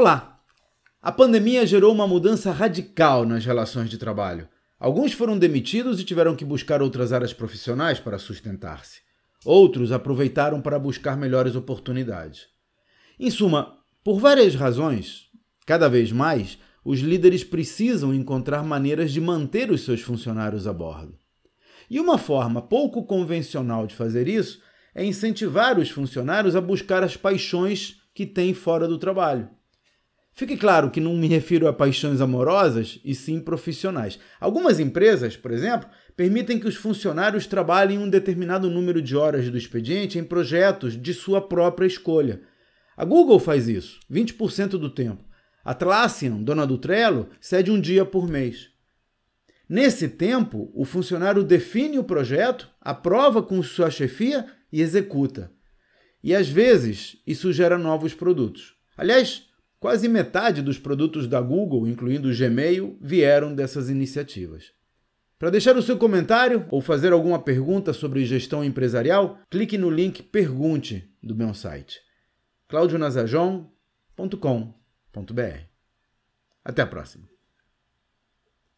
Olá! A pandemia gerou uma mudança radical nas relações de trabalho. Alguns foram demitidos e tiveram que buscar outras áreas profissionais para sustentar-se. Outros aproveitaram para buscar melhores oportunidades. Em suma, por várias razões, cada vez mais, os líderes precisam encontrar maneiras de manter os seus funcionários a bordo. E uma forma pouco convencional de fazer isso é incentivar os funcionários a buscar as paixões que têm fora do trabalho. Fique claro que não me refiro a paixões amorosas e sim profissionais. Algumas empresas, por exemplo, permitem que os funcionários trabalhem um determinado número de horas do expediente em projetos de sua própria escolha. A Google faz isso, 20% do tempo. A Atlassian, dona do Trello, cede um dia por mês. Nesse tempo, o funcionário define o projeto, aprova com sua chefia e executa. E às vezes isso gera novos produtos. Aliás, Quase metade dos produtos da Google, incluindo o Gmail, vieram dessas iniciativas. Para deixar o seu comentário ou fazer alguma pergunta sobre gestão empresarial, clique no link Pergunte do meu site claudionazajon.com.br. Até a próxima!